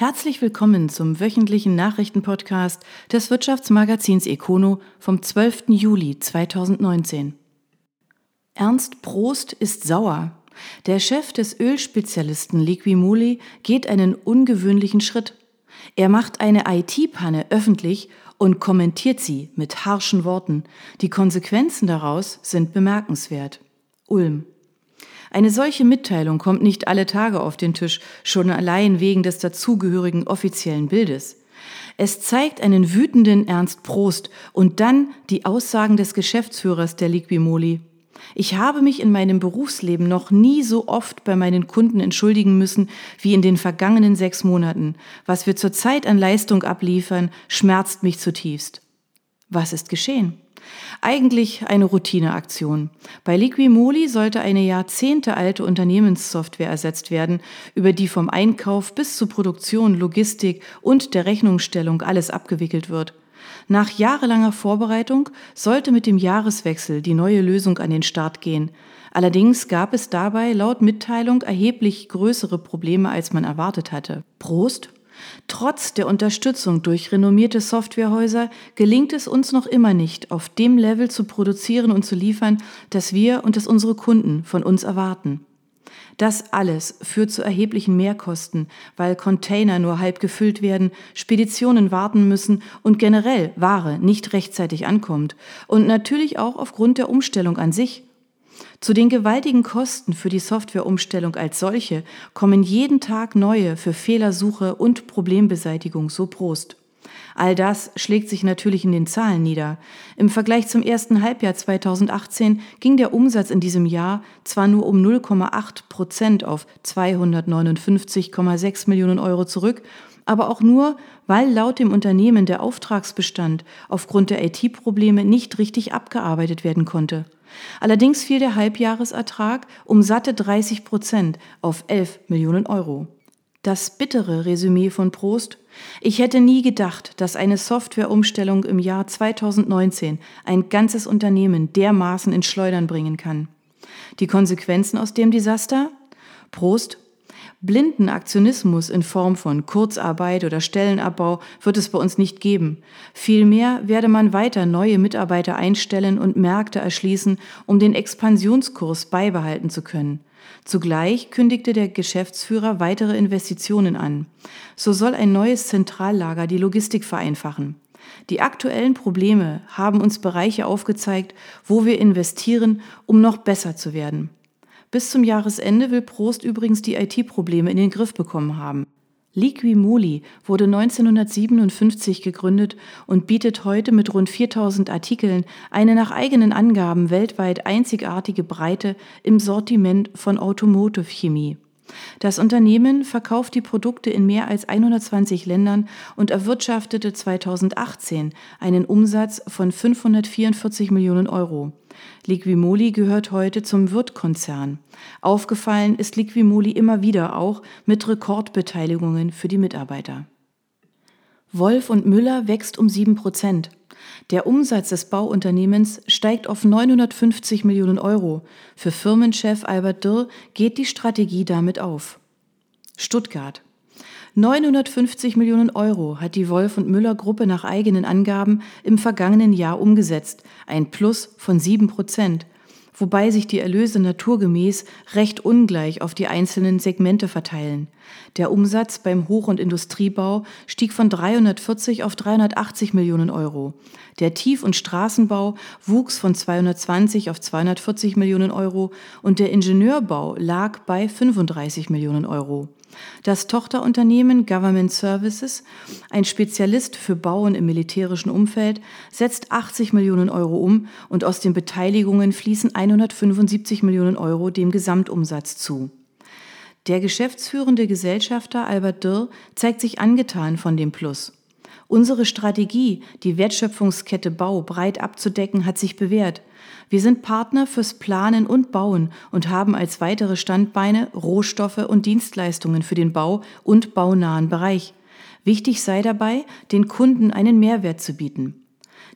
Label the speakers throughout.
Speaker 1: Herzlich willkommen zum wöchentlichen Nachrichtenpodcast des Wirtschaftsmagazins Econo vom 12. Juli 2019. Ernst Prost ist sauer. Der Chef des Ölspezialisten Liquimoli geht einen ungewöhnlichen Schritt. Er macht eine IT-Panne öffentlich und kommentiert sie mit harschen Worten. Die Konsequenzen daraus sind bemerkenswert. Ulm. Eine solche Mitteilung kommt nicht alle Tage auf den Tisch, schon allein wegen des dazugehörigen offiziellen Bildes. Es zeigt einen wütenden Ernst Prost und dann die Aussagen des Geschäftsführers der Liquimoli. Ich habe mich in meinem Berufsleben noch nie so oft bei meinen Kunden entschuldigen müssen wie in den vergangenen sechs Monaten. Was wir zurzeit an Leistung abliefern, schmerzt mich zutiefst. Was ist geschehen? Eigentlich eine Routineaktion. Bei Liquimoli sollte eine jahrzehntealte Unternehmenssoftware ersetzt werden, über die vom Einkauf bis zur Produktion, Logistik und der Rechnungsstellung alles abgewickelt wird. Nach jahrelanger Vorbereitung sollte mit dem Jahreswechsel die neue Lösung an den Start gehen. Allerdings gab es dabei laut Mitteilung erheblich größere Probleme, als man erwartet hatte. Prost Trotz der Unterstützung durch renommierte Softwarehäuser gelingt es uns noch immer nicht, auf dem Level zu produzieren und zu liefern, das wir und das unsere Kunden von uns erwarten. Das alles führt zu erheblichen Mehrkosten, weil Container nur halb gefüllt werden, Speditionen warten müssen und generell Ware nicht rechtzeitig ankommt. Und natürlich auch aufgrund der Umstellung an sich. Zu den gewaltigen Kosten für die Softwareumstellung als solche kommen jeden Tag neue für Fehlersuche und Problembeseitigung so Prost. All das schlägt sich natürlich in den Zahlen nieder. Im Vergleich zum ersten Halbjahr 2018 ging der Umsatz in diesem Jahr zwar nur um 0,8 Prozent auf 259,6 Millionen Euro zurück, aber auch nur, weil laut dem Unternehmen der Auftragsbestand aufgrund der IT-Probleme nicht richtig abgearbeitet werden konnte. Allerdings fiel der Halbjahresertrag um satte 30 Prozent auf 11 Millionen Euro. Das bittere Resümee von Prost. Ich hätte nie gedacht, dass eine Softwareumstellung im Jahr 2019 ein ganzes Unternehmen dermaßen ins Schleudern bringen kann. Die Konsequenzen aus dem Desaster? Prost Blinden Aktionismus in Form von Kurzarbeit oder Stellenabbau wird es bei uns nicht geben. Vielmehr werde man weiter neue Mitarbeiter einstellen und Märkte erschließen, um den Expansionskurs beibehalten zu können. Zugleich kündigte der Geschäftsführer weitere Investitionen an. So soll ein neues Zentrallager die Logistik vereinfachen. Die aktuellen Probleme haben uns Bereiche aufgezeigt, wo wir investieren, um noch besser zu werden. Bis zum Jahresende will Prost übrigens die IT-Probleme in den Griff bekommen haben. Liquimoli wurde 1957 gegründet und bietet heute mit rund 4000 Artikeln eine nach eigenen Angaben weltweit einzigartige Breite im Sortiment von Automotive-Chemie. Das Unternehmen verkauft die Produkte in mehr als 120 Ländern und erwirtschaftete 2018 einen Umsatz von 544 Millionen Euro. Liquimoli gehört heute zum Wirt-Konzern. Aufgefallen ist Liquimoli immer wieder auch mit Rekordbeteiligungen für die Mitarbeiter. Wolf und Müller wächst um sieben Prozent. Der Umsatz des Bauunternehmens steigt auf 950 Millionen Euro. Für Firmenchef Albert Dürr geht die Strategie damit auf. Stuttgart. 950 Millionen Euro hat die Wolf und Müller Gruppe nach eigenen Angaben im vergangenen Jahr umgesetzt, ein Plus von sieben Prozent wobei sich die Erlöse naturgemäß recht ungleich auf die einzelnen Segmente verteilen. Der Umsatz beim Hoch- und Industriebau stieg von 340 auf 380 Millionen Euro. Der Tief- und Straßenbau wuchs von 220 auf 240 Millionen Euro und der Ingenieurbau lag bei 35 Millionen Euro. Das Tochterunternehmen Government Services, ein Spezialist für Bauen im militärischen Umfeld, setzt 80 Millionen Euro um und aus den Beteiligungen fließen 175 Millionen Euro dem Gesamtumsatz zu. Der geschäftsführende Gesellschafter Albert Dürr zeigt sich angetan von dem Plus. Unsere Strategie, die Wertschöpfungskette Bau breit abzudecken, hat sich bewährt. Wir sind Partner fürs Planen und Bauen und haben als weitere Standbeine Rohstoffe und Dienstleistungen für den Bau und baunahen Bereich. Wichtig sei dabei, den Kunden einen Mehrwert zu bieten.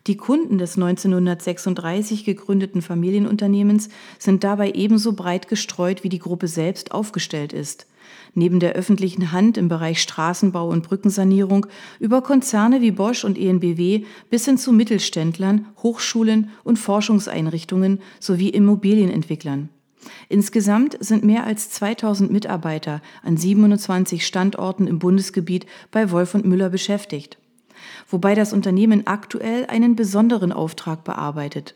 Speaker 1: Die Kunden des 1936 gegründeten Familienunternehmens sind dabei ebenso breit gestreut, wie die Gruppe selbst aufgestellt ist. Neben der öffentlichen Hand im Bereich Straßenbau und Brückensanierung über Konzerne wie Bosch und ENBW bis hin zu Mittelständlern, Hochschulen und Forschungseinrichtungen sowie Immobilienentwicklern. Insgesamt sind mehr als 2000 Mitarbeiter an 27 Standorten im Bundesgebiet bei Wolf und Müller beschäftigt. Wobei das Unternehmen aktuell einen besonderen Auftrag bearbeitet.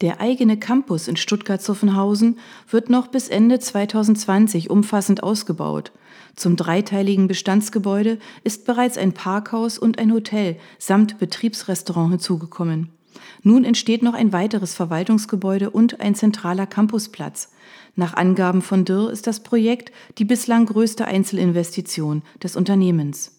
Speaker 1: Der eigene Campus in Stuttgart-Zuffenhausen wird noch bis Ende 2020 umfassend ausgebaut. Zum dreiteiligen Bestandsgebäude ist bereits ein Parkhaus und ein Hotel samt Betriebsrestaurant hinzugekommen. Nun entsteht noch ein weiteres Verwaltungsgebäude und ein zentraler Campusplatz. Nach Angaben von Dürr ist das Projekt die bislang größte Einzelinvestition des Unternehmens.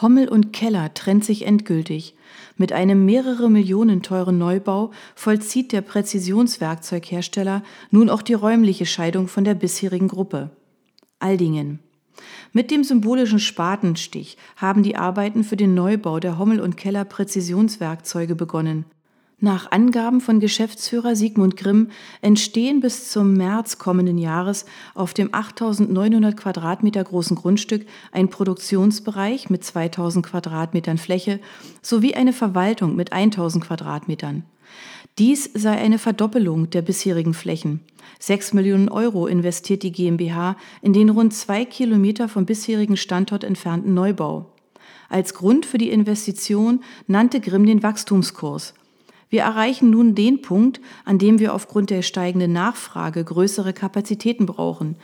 Speaker 1: Hommel und Keller trennt sich endgültig. Mit einem mehrere Millionen teuren Neubau vollzieht der Präzisionswerkzeughersteller nun auch die räumliche Scheidung von der bisherigen Gruppe. Aldingen. Mit dem symbolischen Spatenstich haben die Arbeiten für den Neubau der Hommel und Keller Präzisionswerkzeuge begonnen. Nach Angaben von Geschäftsführer Sigmund Grimm entstehen bis zum März kommenden Jahres auf dem 8900 Quadratmeter großen Grundstück ein Produktionsbereich mit 2000 Quadratmetern Fläche sowie eine Verwaltung mit 1000 Quadratmetern. Dies sei eine Verdoppelung der bisherigen Flächen. Sechs Millionen Euro investiert die GmbH in den rund zwei Kilometer vom bisherigen Standort entfernten Neubau. Als Grund für die Investition nannte Grimm den Wachstumskurs – wir erreichen nun den Punkt, an dem wir aufgrund der steigenden Nachfrage größere Kapazitäten brauchen,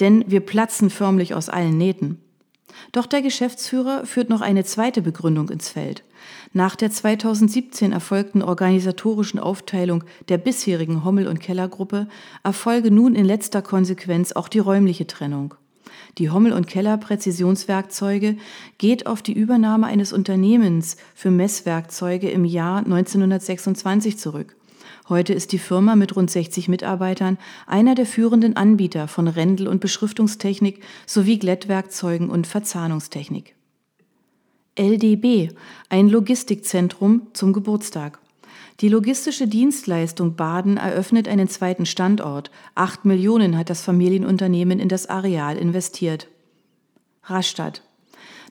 Speaker 1: denn wir platzen förmlich aus allen Nähten. Doch der Geschäftsführer führt noch eine zweite Begründung ins Feld. Nach der 2017 erfolgten organisatorischen Aufteilung der bisherigen Hommel- und Kellergruppe erfolge nun in letzter Konsequenz auch die räumliche Trennung. Die Hommel und Keller Präzisionswerkzeuge geht auf die Übernahme eines Unternehmens für Messwerkzeuge im Jahr 1926 zurück. Heute ist die Firma mit rund 60 Mitarbeitern einer der führenden Anbieter von Rändel- und Beschriftungstechnik sowie Glättwerkzeugen und Verzahnungstechnik. LDB, ein Logistikzentrum zum Geburtstag. Die logistische Dienstleistung Baden eröffnet einen zweiten Standort. Acht Millionen hat das Familienunternehmen in das Areal investiert. Rastatt.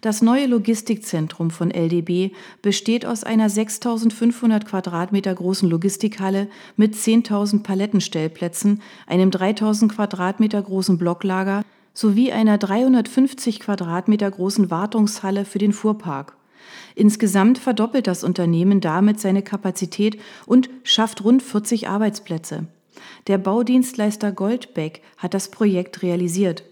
Speaker 1: Das neue Logistikzentrum von LDB besteht aus einer 6500 Quadratmeter großen Logistikhalle mit 10.000 Palettenstellplätzen, einem 3000 Quadratmeter großen Blocklager sowie einer 350 Quadratmeter großen Wartungshalle für den Fuhrpark. Insgesamt verdoppelt das Unternehmen damit seine Kapazität und schafft rund 40 Arbeitsplätze. Der Baudienstleister Goldbeck hat das Projekt realisiert.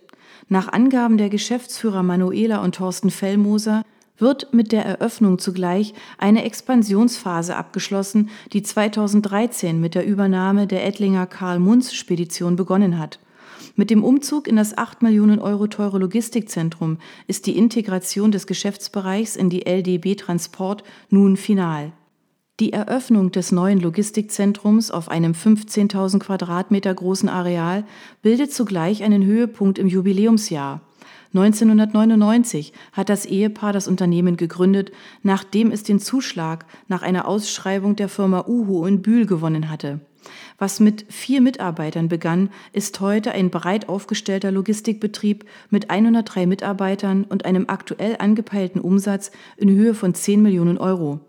Speaker 1: Nach Angaben der Geschäftsführer Manuela und Thorsten Fellmoser wird mit der Eröffnung zugleich eine Expansionsphase abgeschlossen, die 2013 mit der Übernahme der Ettlinger Karl Munz Spedition begonnen hat. Mit dem Umzug in das 8 Millionen Euro teure Logistikzentrum ist die Integration des Geschäftsbereichs in die LDB Transport nun final. Die Eröffnung des neuen Logistikzentrums auf einem 15.000 Quadratmeter großen Areal bildet zugleich einen Höhepunkt im Jubiläumsjahr. 1999 hat das Ehepaar das Unternehmen gegründet, nachdem es den Zuschlag nach einer Ausschreibung der Firma Uhu in Bühl gewonnen hatte. Was mit vier Mitarbeitern begann, ist heute ein breit aufgestellter Logistikbetrieb mit 103 Mitarbeitern und einem aktuell angepeilten Umsatz in Höhe von 10 Millionen Euro.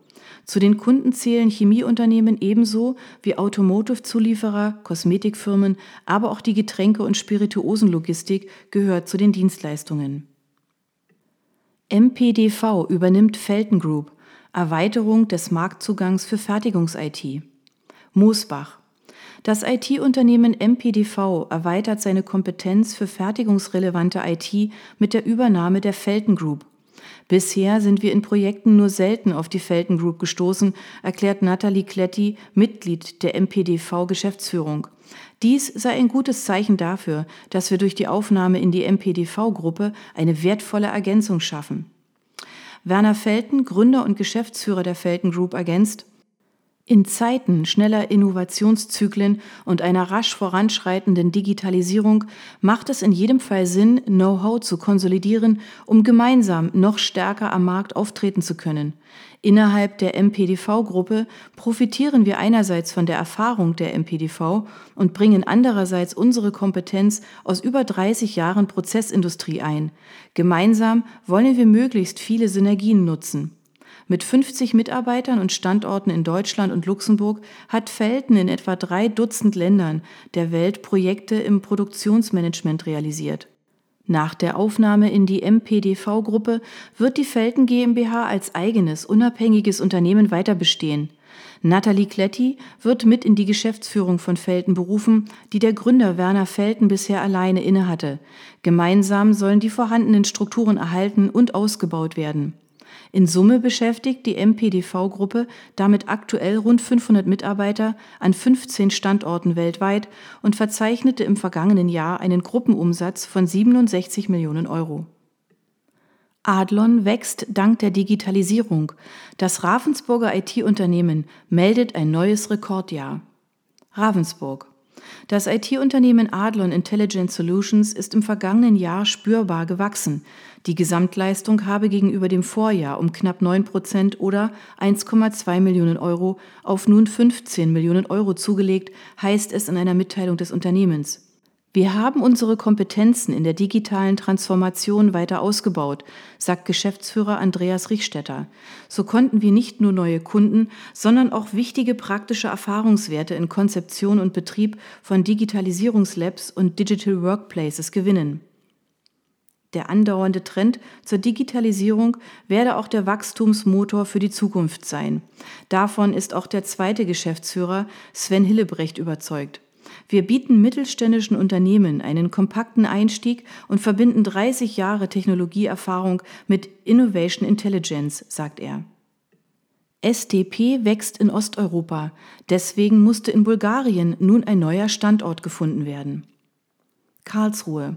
Speaker 1: Zu den Kunden zählen Chemieunternehmen ebenso wie Automotive-Zulieferer, Kosmetikfirmen, aber auch die Getränke- und Spirituosenlogistik gehört zu den Dienstleistungen. MPDV übernimmt Felten Group, Erweiterung des Marktzugangs für Fertigungs-IT. Moosbach. Das IT-Unternehmen MPDV erweitert seine Kompetenz für fertigungsrelevante IT mit der Übernahme der Felten Group. Bisher sind wir in Projekten nur selten auf die Felten Group gestoßen, erklärt Nathalie Kletti, Mitglied der MPDV-Geschäftsführung. Dies sei ein gutes Zeichen dafür, dass wir durch die Aufnahme in die MPDV-Gruppe eine wertvolle Ergänzung schaffen. Werner Felten, Gründer und Geschäftsführer der Felten Group, ergänzt, In Zeiten schneller Innovationszyklen und einer rasch voranschreitenden Digitalisierung macht es in jedem Fall Sinn, Know-how zu konsolidieren, um gemeinsam noch stärker am Markt auftreten zu können. Innerhalb der MPDV-Gruppe profitieren wir einerseits von der Erfahrung der MPDV und bringen andererseits unsere Kompetenz aus über 30 Jahren Prozessindustrie ein. Gemeinsam wollen wir möglichst viele Synergien nutzen. Mit 50 Mitarbeitern und Standorten in Deutschland und Luxemburg hat Felten in etwa drei Dutzend Ländern der Welt Projekte im Produktionsmanagement realisiert. Nach der Aufnahme in die MPDV-Gruppe wird die Felten GmbH als eigenes, unabhängiges Unternehmen weiter bestehen. Nathalie Kletti wird mit in die Geschäftsführung von Felten berufen, die der Gründer Werner Felten bisher alleine innehatte. Gemeinsam sollen die vorhandenen Strukturen erhalten und ausgebaut werden. In Summe beschäftigt die MPDV-Gruppe damit aktuell rund 500 Mitarbeiter an 15 Standorten weltweit und verzeichnete im vergangenen Jahr einen Gruppenumsatz von 67 Millionen Euro. Adlon wächst dank der Digitalisierung. Das Ravensburger IT-Unternehmen meldet ein neues Rekordjahr. Ravensburg. Das IT-Unternehmen Adlon Intelligent Solutions ist im vergangenen Jahr spürbar gewachsen. Die Gesamtleistung habe gegenüber dem Vorjahr um knapp 9 Prozent oder 1,2 Millionen Euro auf nun 15 Millionen Euro zugelegt, heißt es in einer Mitteilung des Unternehmens. Wir haben unsere Kompetenzen in der digitalen Transformation weiter ausgebaut, sagt Geschäftsführer Andreas Richstetter. So konnten wir nicht nur neue Kunden, sondern auch wichtige praktische Erfahrungswerte in Konzeption und Betrieb von Digitalisierungslabs und Digital Workplaces gewinnen. Der andauernde Trend zur Digitalisierung werde auch der Wachstumsmotor für die Zukunft sein. Davon ist auch der zweite Geschäftsführer Sven Hillebrecht überzeugt. Wir bieten mittelständischen Unternehmen einen kompakten Einstieg und verbinden 30 Jahre Technologieerfahrung mit Innovation Intelligence, sagt er. SDP wächst in Osteuropa. Deswegen musste in Bulgarien nun ein neuer Standort gefunden werden. Karlsruhe.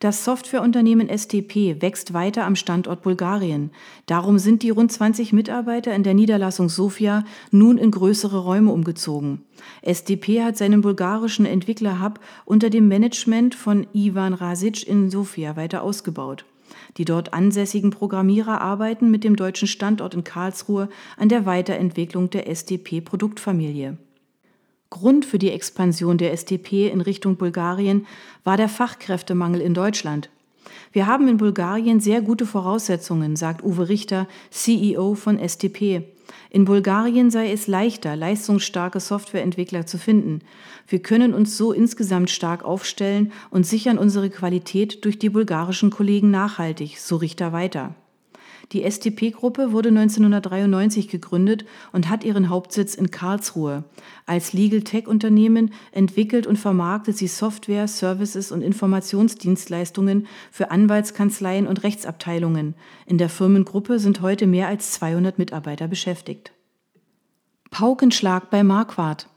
Speaker 1: Das Softwareunternehmen STP wächst weiter am Standort Bulgarien. Darum sind die rund 20 Mitarbeiter in der Niederlassung Sofia nun in größere Räume umgezogen. SDP hat seinen bulgarischen Entwicklerhub unter dem Management von Ivan Rasic in Sofia weiter ausgebaut. Die dort ansässigen Programmierer arbeiten mit dem deutschen Standort in Karlsruhe an der Weiterentwicklung der SDP-Produktfamilie. Grund für die Expansion der SDP in Richtung Bulgarien war der Fachkräftemangel in Deutschland. Wir haben in Bulgarien sehr gute Voraussetzungen, sagt Uwe Richter, CEO von SDP. In Bulgarien sei es leichter, leistungsstarke Softwareentwickler zu finden. Wir können uns so insgesamt stark aufstellen und sichern unsere Qualität durch die bulgarischen Kollegen nachhaltig, so Richter weiter. Die STP-Gruppe wurde 1993 gegründet und hat ihren Hauptsitz in Karlsruhe. Als Legal Tech-Unternehmen entwickelt und vermarktet sie Software, Services und Informationsdienstleistungen für Anwaltskanzleien und Rechtsabteilungen. In der Firmengruppe sind heute mehr als 200 Mitarbeiter beschäftigt. Paukenschlag bei Marquardt.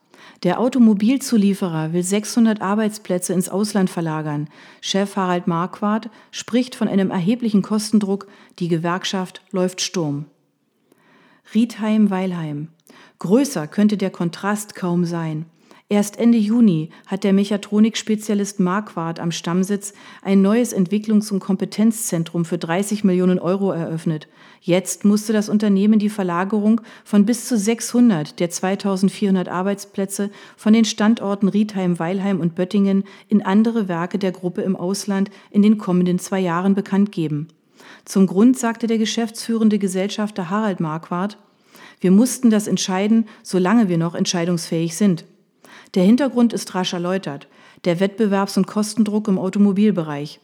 Speaker 1: Der Automobilzulieferer will 600 Arbeitsplätze ins Ausland verlagern. Chef Harald Marquardt spricht von einem erheblichen Kostendruck. Die Gewerkschaft läuft Sturm. Riedheim-Weilheim. Größer könnte der Kontrast kaum sein. Erst Ende Juni hat der Mechatronik-Spezialist Marquardt am Stammsitz ein neues Entwicklungs- und Kompetenzzentrum für 30 Millionen Euro eröffnet. Jetzt musste das Unternehmen die Verlagerung von bis zu 600 der 2400 Arbeitsplätze von den Standorten Riedheim, Weilheim und Böttingen in andere Werke der Gruppe im Ausland in den kommenden zwei Jahren bekannt geben. Zum Grund sagte der geschäftsführende Gesellschafter Harald Marquardt, wir mussten das entscheiden, solange wir noch entscheidungsfähig sind. Der Hintergrund ist rasch erläutert, der Wettbewerbs- und Kostendruck im Automobilbereich.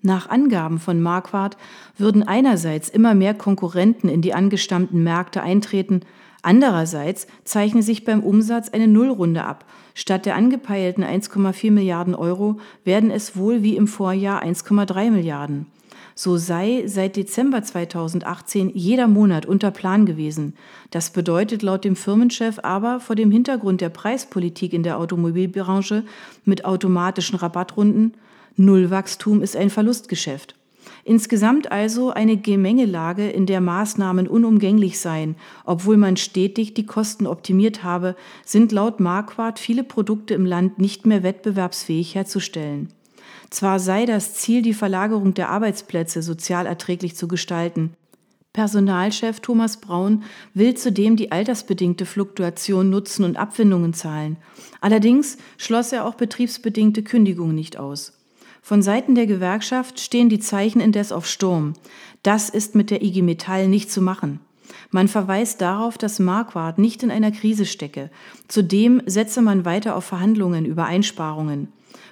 Speaker 1: Nach Angaben von Marquardt würden einerseits immer mehr Konkurrenten in die angestammten Märkte eintreten, andererseits zeichne sich beim Umsatz eine Nullrunde ab. Statt der angepeilten 1,4 Milliarden Euro werden es wohl wie im Vorjahr 1,3 Milliarden. So sei seit Dezember 2018 jeder Monat unter Plan gewesen. Das bedeutet laut dem Firmenchef aber vor dem Hintergrund der Preispolitik in der Automobilbranche mit automatischen Rabattrunden, Nullwachstum ist ein Verlustgeschäft. Insgesamt also eine Gemengelage, in der Maßnahmen unumgänglich seien. Obwohl man stetig die Kosten optimiert habe, sind laut Marquardt viele Produkte im Land nicht mehr wettbewerbsfähig herzustellen. Zwar sei das Ziel, die Verlagerung der Arbeitsplätze sozial erträglich zu gestalten. Personalchef Thomas Braun will zudem die altersbedingte Fluktuation nutzen und Abfindungen zahlen. Allerdings schloss er auch betriebsbedingte Kündigungen nicht aus. Von Seiten der Gewerkschaft stehen die Zeichen indes auf Sturm. Das ist mit der IG Metall nicht zu machen. Man verweist darauf, dass Marquardt nicht in einer Krise stecke. Zudem setze man weiter auf Verhandlungen über Einsparungen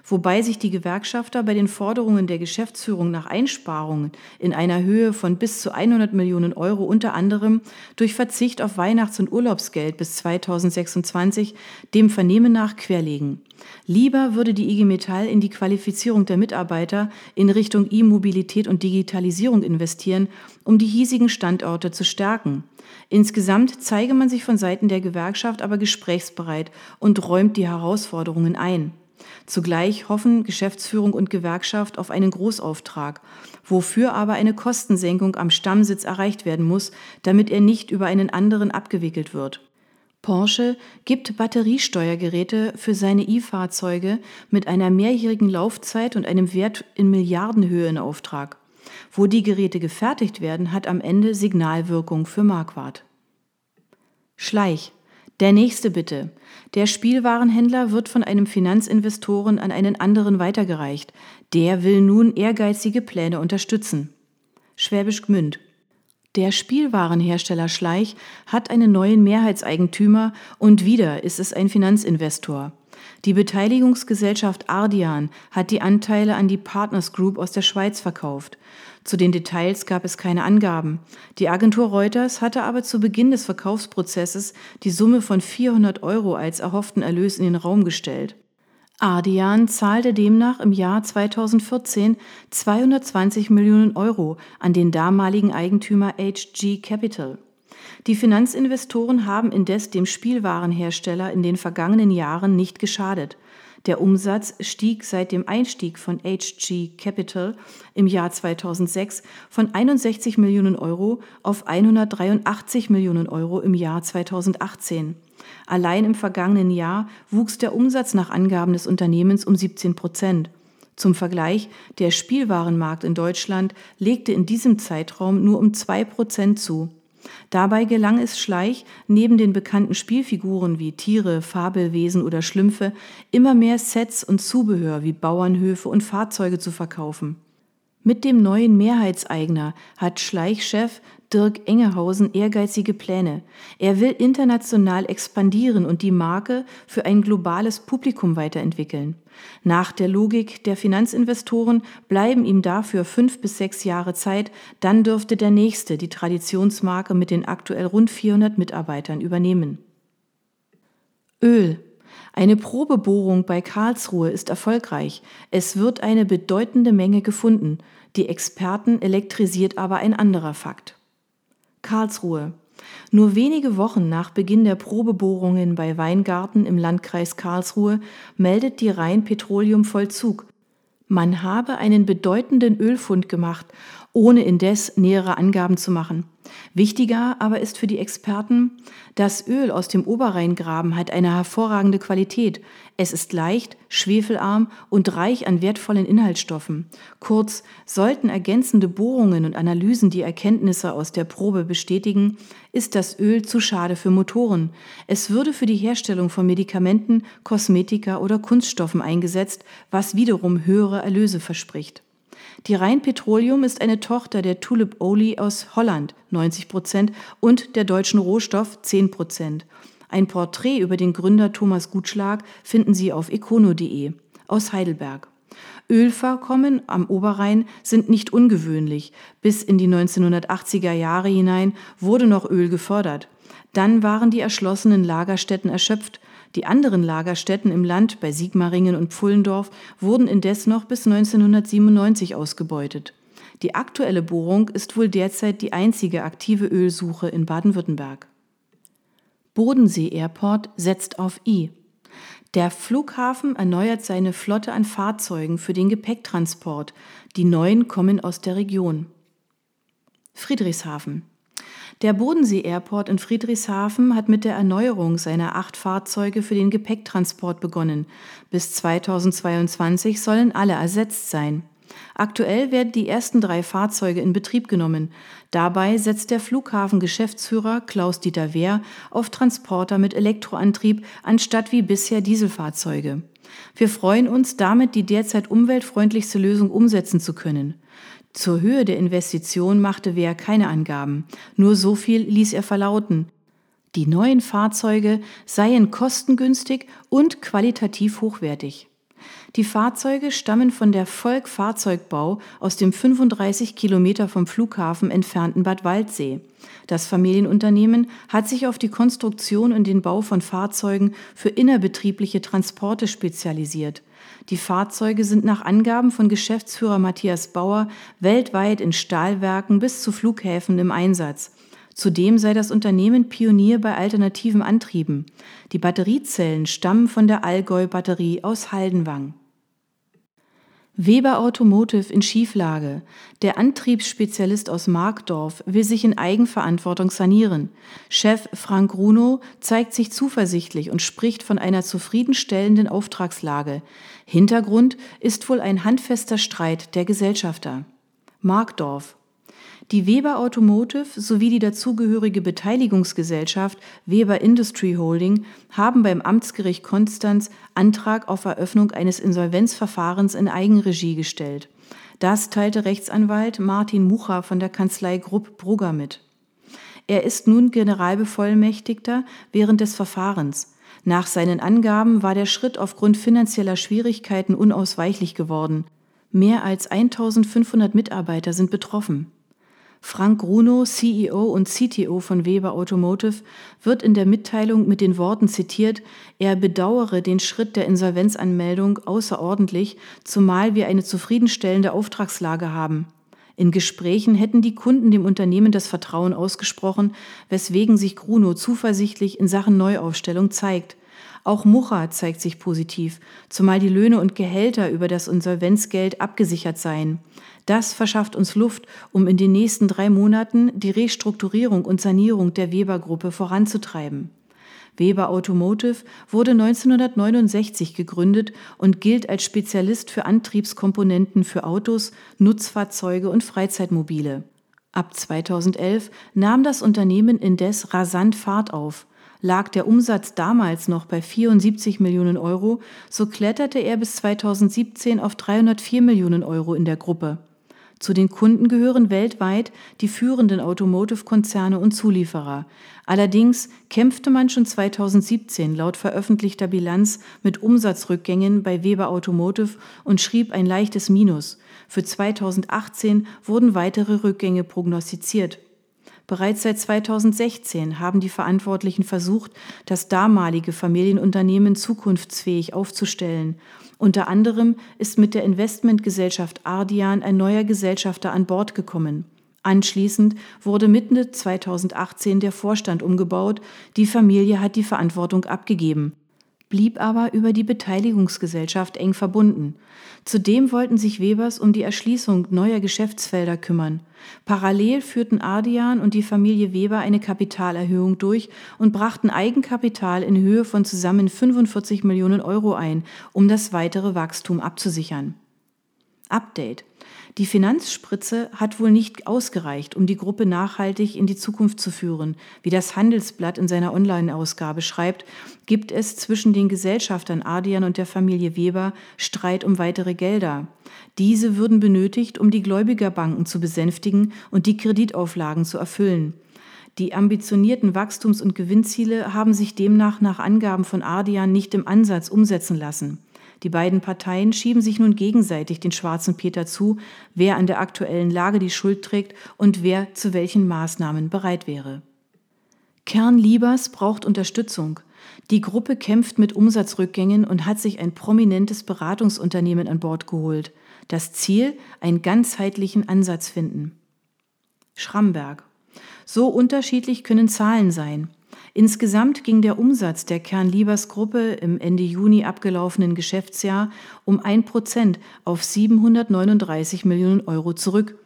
Speaker 1: wobei sich die Gewerkschafter bei den Forderungen der Geschäftsführung nach Einsparungen in einer Höhe von bis zu 100 Millionen Euro unter anderem durch Verzicht auf Weihnachts- und Urlaubsgeld bis 2026 dem Vernehmen nach querlegen. Lieber würde die IG Metall in die Qualifizierung der Mitarbeiter in Richtung E-Mobilität und Digitalisierung investieren, um die hiesigen Standorte zu stärken. Insgesamt zeige man sich von Seiten der Gewerkschaft aber gesprächsbereit und räumt die Herausforderungen ein. Zugleich hoffen Geschäftsführung und Gewerkschaft auf einen Großauftrag, wofür aber eine Kostensenkung am Stammsitz erreicht werden muss, damit er nicht über einen anderen abgewickelt wird. Porsche gibt Batteriesteuergeräte für seine E-Fahrzeuge mit einer mehrjährigen Laufzeit und einem Wert in Milliardenhöhe in Auftrag. Wo die Geräte gefertigt werden, hat am Ende Signalwirkung für Marquardt. Schleich der nächste bitte. Der Spielwarenhändler wird von einem Finanzinvestoren an einen anderen weitergereicht. Der will nun ehrgeizige Pläne unterstützen. Schwäbisch Gmünd. Der Spielwarenhersteller Schleich hat einen neuen Mehrheitseigentümer und wieder ist es ein Finanzinvestor. Die Beteiligungsgesellschaft Ardian hat die Anteile an die Partners Group aus der Schweiz verkauft. Zu den Details gab es keine Angaben. Die Agentur Reuters hatte aber zu Beginn des Verkaufsprozesses die Summe von 400 Euro als erhofften Erlös in den Raum gestellt. Ardian zahlte demnach im Jahr 2014 220 Millionen Euro an den damaligen Eigentümer HG Capital. Die Finanzinvestoren haben indes dem Spielwarenhersteller in den vergangenen Jahren nicht geschadet. Der Umsatz stieg seit dem Einstieg von HG Capital im Jahr 2006 von 61 Millionen Euro auf 183 Millionen Euro im Jahr 2018. Allein im vergangenen Jahr wuchs der Umsatz nach Angaben des Unternehmens um 17 Prozent. Zum Vergleich, der Spielwarenmarkt in Deutschland legte in diesem Zeitraum nur um zwei Prozent zu. Dabei gelang es Schleich, neben den bekannten Spielfiguren wie Tiere, Fabelwesen oder Schlümpfe, immer mehr Sets und Zubehör wie Bauernhöfe und Fahrzeuge zu verkaufen. Mit dem neuen Mehrheitseigner hat Schleichchef Dirk Engehausen ehrgeizige Pläne. Er will international expandieren und die Marke für ein globales Publikum weiterentwickeln. Nach der Logik der Finanzinvestoren bleiben ihm dafür fünf bis sechs Jahre Zeit, dann dürfte der nächste die Traditionsmarke mit den aktuell rund 400 Mitarbeitern übernehmen. Öl. Eine Probebohrung bei Karlsruhe ist erfolgreich. Es wird eine bedeutende Menge gefunden. Die Experten elektrisiert aber ein anderer Fakt. Karlsruhe. Nur wenige Wochen nach Beginn der Probebohrungen bei Weingarten im Landkreis Karlsruhe meldet die Rhein Petroleum Vollzug. Man habe einen bedeutenden Ölfund gemacht, ohne indes nähere Angaben zu machen. Wichtiger aber ist für die Experten, das Öl aus dem Oberrheingraben hat eine hervorragende Qualität. Es ist leicht, schwefelarm und reich an wertvollen Inhaltsstoffen. Kurz, sollten ergänzende Bohrungen und Analysen die Erkenntnisse aus der Probe bestätigen, ist das Öl zu schade für Motoren. Es würde für die Herstellung von Medikamenten, Kosmetika oder Kunststoffen eingesetzt, was wiederum höhere Erlöse verspricht. Die Rhein Petroleum ist eine Tochter der Tulip Oli aus Holland, 90 Prozent, und der Deutschen Rohstoff, 10 Prozent. Ein Porträt über den Gründer Thomas Gutschlag finden Sie auf econo.de aus Heidelberg. Ölvorkommen am Oberrhein sind nicht ungewöhnlich. Bis in die 1980er Jahre hinein wurde noch Öl gefördert. Dann waren die erschlossenen Lagerstätten erschöpft. Die anderen Lagerstätten im Land bei Sigmaringen und Pfullendorf wurden indes noch bis 1997 ausgebeutet. Die aktuelle Bohrung ist wohl derzeit die einzige aktive Ölsuche in Baden-Württemberg. Bodensee Airport setzt auf I. Der Flughafen erneuert seine Flotte an Fahrzeugen für den Gepäcktransport. Die neuen kommen aus der Region. Friedrichshafen. Der Bodensee Airport in Friedrichshafen hat mit der Erneuerung seiner acht Fahrzeuge für den Gepäcktransport begonnen. Bis 2022 sollen alle ersetzt sein. Aktuell werden die ersten drei Fahrzeuge in Betrieb genommen. Dabei setzt der Flughafengeschäftsführer Klaus-Dieter Wehr auf Transporter mit Elektroantrieb anstatt wie bisher Dieselfahrzeuge. Wir freuen uns, damit die derzeit umweltfreundlichste Lösung umsetzen zu können. Zur Höhe der Investition machte Wehr keine Angaben. Nur so viel ließ er verlauten. Die neuen Fahrzeuge seien kostengünstig und qualitativ hochwertig. Die Fahrzeuge stammen von der Volk Fahrzeugbau aus dem 35 Kilometer vom Flughafen entfernten Bad Waldsee. Das Familienunternehmen hat sich auf die Konstruktion und den Bau von Fahrzeugen für innerbetriebliche Transporte spezialisiert. Die Fahrzeuge sind nach Angaben von Geschäftsführer Matthias Bauer weltweit in Stahlwerken bis zu Flughäfen im Einsatz. Zudem sei das Unternehmen Pionier bei alternativen Antrieben. Die Batteriezellen stammen von der Allgäu Batterie aus Haldenwang. Weber Automotive in Schieflage. Der Antriebsspezialist aus Markdorf will sich in Eigenverantwortung sanieren. Chef Frank Runo zeigt sich zuversichtlich und spricht von einer zufriedenstellenden Auftragslage. Hintergrund ist wohl ein handfester Streit der Gesellschafter. Markdorf. Die Weber Automotive sowie die dazugehörige Beteiligungsgesellschaft Weber Industry Holding haben beim Amtsgericht Konstanz Antrag auf Eröffnung eines Insolvenzverfahrens in Eigenregie gestellt. Das teilte Rechtsanwalt Martin Mucha von der Kanzlei Grupp Brugger mit. Er ist nun Generalbevollmächtigter während des Verfahrens. Nach seinen Angaben war der Schritt aufgrund finanzieller Schwierigkeiten unausweichlich geworden. Mehr als 1500 Mitarbeiter sind betroffen. Frank Grunow, CEO und CTO von Weber Automotive, wird in der Mitteilung mit den Worten zitiert, er bedauere den Schritt der Insolvenzanmeldung außerordentlich, zumal wir eine zufriedenstellende Auftragslage haben. In Gesprächen hätten die Kunden dem Unternehmen das Vertrauen ausgesprochen, weswegen sich Grunow zuversichtlich in Sachen Neuaufstellung zeigt. Auch Mucha zeigt sich positiv, zumal die Löhne und Gehälter über das Insolvenzgeld abgesichert seien. Das verschafft uns Luft, um in den nächsten drei Monaten die Restrukturierung und Sanierung der Weber-Gruppe voranzutreiben. Weber Automotive wurde 1969 gegründet und gilt als Spezialist für Antriebskomponenten für Autos, Nutzfahrzeuge und Freizeitmobile. Ab 2011 nahm das Unternehmen indes rasant Fahrt auf. Lag der Umsatz damals noch bei 74 Millionen Euro, so kletterte er bis 2017 auf 304 Millionen Euro in der Gruppe. Zu den Kunden gehören weltweit die führenden Automotive-Konzerne und Zulieferer. Allerdings kämpfte man schon 2017 laut veröffentlichter Bilanz mit Umsatzrückgängen bei Weber Automotive und schrieb ein leichtes Minus. Für 2018 wurden weitere Rückgänge prognostiziert. Bereits seit 2016 haben die Verantwortlichen versucht, das damalige Familienunternehmen zukunftsfähig aufzustellen. Unter anderem ist mit der Investmentgesellschaft Ardian ein neuer Gesellschafter an Bord gekommen. Anschließend wurde Mitte 2018 der Vorstand umgebaut, die Familie hat die Verantwortung abgegeben blieb aber über die Beteiligungsgesellschaft eng verbunden. Zudem wollten sich Webers um die Erschließung neuer Geschäftsfelder kümmern. Parallel führten Ardian und die Familie Weber eine Kapitalerhöhung durch und brachten Eigenkapital in Höhe von zusammen 45 Millionen Euro ein, um das weitere Wachstum abzusichern. Update. Die Finanzspritze hat wohl nicht ausgereicht, um die Gruppe nachhaltig in die Zukunft zu führen. Wie das Handelsblatt in seiner Online-Ausgabe schreibt, gibt es zwischen den Gesellschaftern Adian und der Familie Weber Streit um weitere Gelder. Diese würden benötigt, um die Gläubigerbanken zu besänftigen und die Kreditauflagen zu erfüllen. Die ambitionierten Wachstums- und Gewinnziele haben sich demnach nach Angaben von Ardian nicht im Ansatz umsetzen lassen. Die beiden Parteien schieben sich nun gegenseitig den schwarzen Peter zu, wer an der aktuellen Lage die Schuld trägt und wer zu welchen Maßnahmen bereit wäre. Kern Liebers braucht Unterstützung. Die Gruppe kämpft mit Umsatzrückgängen und hat sich ein prominentes Beratungsunternehmen an Bord geholt. Das Ziel, einen ganzheitlichen Ansatz finden. Schramberg. So unterschiedlich können Zahlen sein. Insgesamt ging der Umsatz der Kernliebers-Gruppe im Ende Juni abgelaufenen Geschäftsjahr um ein Prozent auf 739 Millionen Euro zurück.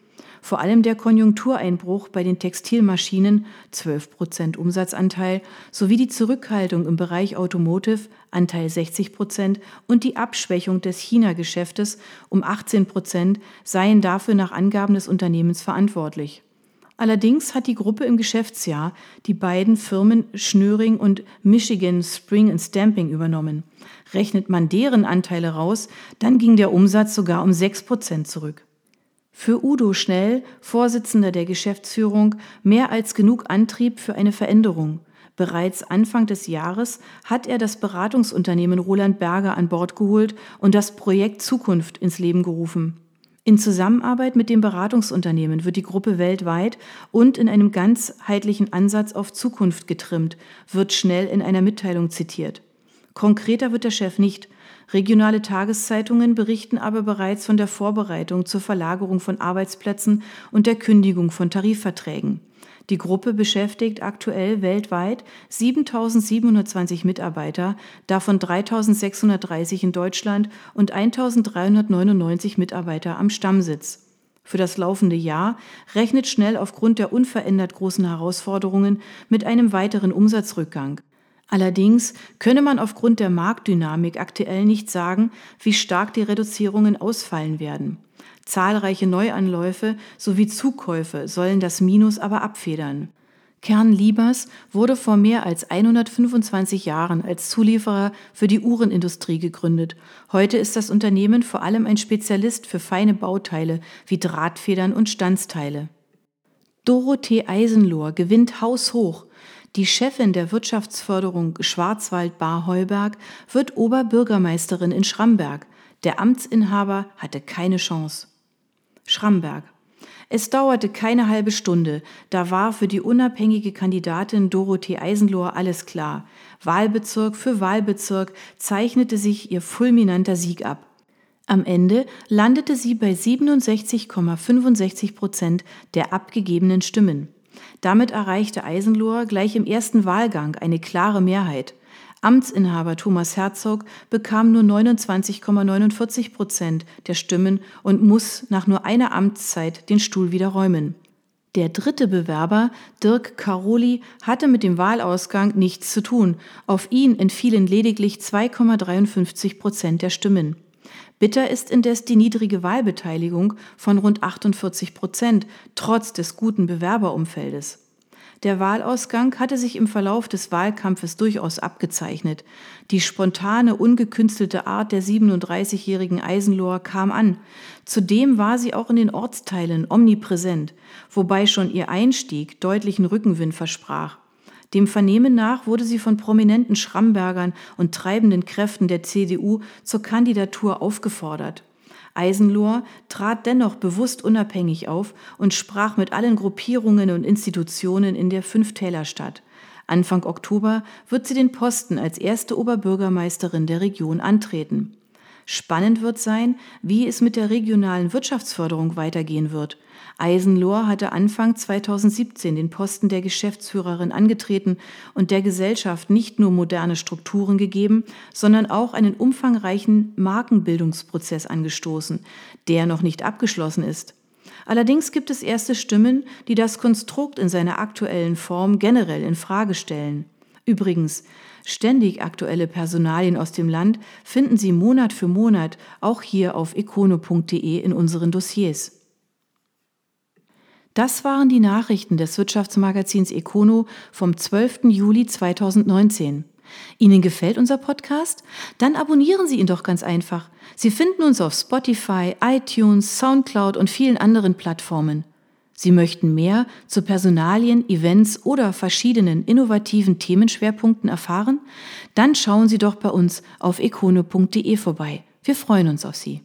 Speaker 1: Vor allem der Konjunktureinbruch bei den Textilmaschinen 12 Prozent Umsatzanteil sowie die Zurückhaltung im Bereich Automotive Anteil 60 Prozent und die Abschwächung des China-Geschäftes um 18 Prozent seien dafür nach Angaben des Unternehmens verantwortlich. Allerdings hat die Gruppe im Geschäftsjahr die beiden Firmen Schnöring und Michigan Spring Stamping übernommen. Rechnet man deren Anteile raus, dann ging der Umsatz sogar um 6 Prozent zurück. Für Udo Schnell, Vorsitzender der Geschäftsführung, mehr als genug Antrieb für eine Veränderung. Bereits Anfang des Jahres hat er das Beratungsunternehmen Roland Berger an Bord geholt und das Projekt Zukunft ins Leben gerufen. In Zusammenarbeit mit dem Beratungsunternehmen wird die Gruppe weltweit und in einem ganzheitlichen Ansatz auf Zukunft getrimmt, wird schnell in einer Mitteilung zitiert. Konkreter wird der Chef nicht. Regionale Tageszeitungen berichten aber bereits von der Vorbereitung zur Verlagerung von Arbeitsplätzen und der Kündigung von Tarifverträgen. Die Gruppe beschäftigt aktuell weltweit 7.720 Mitarbeiter, davon 3.630 in Deutschland und 1.399 Mitarbeiter am Stammsitz. Für das laufende Jahr rechnet Schnell aufgrund der unverändert großen Herausforderungen mit einem weiteren Umsatzrückgang. Allerdings könne man aufgrund der Marktdynamik aktuell nicht sagen, wie stark die Reduzierungen ausfallen werden. Zahlreiche Neuanläufe sowie Zukäufe sollen das Minus aber abfedern. Kern Liebers wurde vor mehr als 125 Jahren als Zulieferer für die Uhrenindustrie gegründet. Heute ist das Unternehmen vor allem ein Spezialist für feine Bauteile wie Drahtfedern und Standsteile. Dorothee Eisenlohr gewinnt haushoch. Die Chefin der Wirtschaftsförderung Schwarzwald-Bar-Heuberg wird Oberbürgermeisterin in Schramberg. Der Amtsinhaber hatte keine Chance. Schramberg. Es dauerte keine halbe Stunde, da war für die unabhängige Kandidatin Dorothee Eisenlohr alles klar. Wahlbezirk für Wahlbezirk zeichnete sich ihr fulminanter Sieg ab. Am Ende landete sie bei 67,65 Prozent der abgegebenen Stimmen. Damit erreichte Eisenlohr gleich im ersten Wahlgang eine klare Mehrheit. Amtsinhaber Thomas Herzog bekam nur 29,49 Prozent der Stimmen und muss nach nur einer Amtszeit den Stuhl wieder räumen. Der dritte Bewerber, Dirk Caroli, hatte mit dem Wahlausgang nichts zu tun. Auf ihn entfielen lediglich 2,53 Prozent der Stimmen. Bitter ist indes die niedrige Wahlbeteiligung von rund 48 Prozent, trotz des guten Bewerberumfeldes. Der Wahlausgang hatte sich im Verlauf des Wahlkampfes durchaus abgezeichnet. Die spontane, ungekünstelte Art der 37-jährigen Eisenlohr kam an. Zudem war sie auch in den Ortsteilen omnipräsent, wobei schon ihr Einstieg deutlichen Rückenwind versprach. Dem Vernehmen nach wurde sie von prominenten Schrambergern und treibenden Kräften der CDU zur Kandidatur aufgefordert. Eisenlohr trat dennoch bewusst unabhängig auf und sprach mit allen Gruppierungen und Institutionen in der Fünftälerstadt. Anfang Oktober wird sie den Posten als erste Oberbürgermeisterin der Region antreten. Spannend wird sein, wie es mit der regionalen Wirtschaftsförderung weitergehen wird. Eisenlohr hatte Anfang 2017 den Posten der Geschäftsführerin angetreten und der Gesellschaft nicht nur moderne Strukturen gegeben, sondern auch einen umfangreichen Markenbildungsprozess angestoßen, der noch nicht abgeschlossen ist. Allerdings gibt es erste Stimmen, die das Konstrukt in seiner aktuellen Form generell in Frage stellen. Übrigens, ständig aktuelle Personalien aus dem Land finden Sie Monat für Monat auch hier auf econo.de in unseren Dossiers. Das waren die Nachrichten des Wirtschaftsmagazins Econo vom 12. Juli 2019. Ihnen gefällt unser Podcast? Dann abonnieren Sie ihn doch ganz einfach. Sie finden uns auf Spotify, iTunes, SoundCloud und vielen anderen Plattformen. Sie möchten mehr zu Personalien, Events oder verschiedenen innovativen Themenschwerpunkten erfahren? Dann schauen Sie doch bei uns auf econo.de vorbei. Wir freuen uns auf Sie.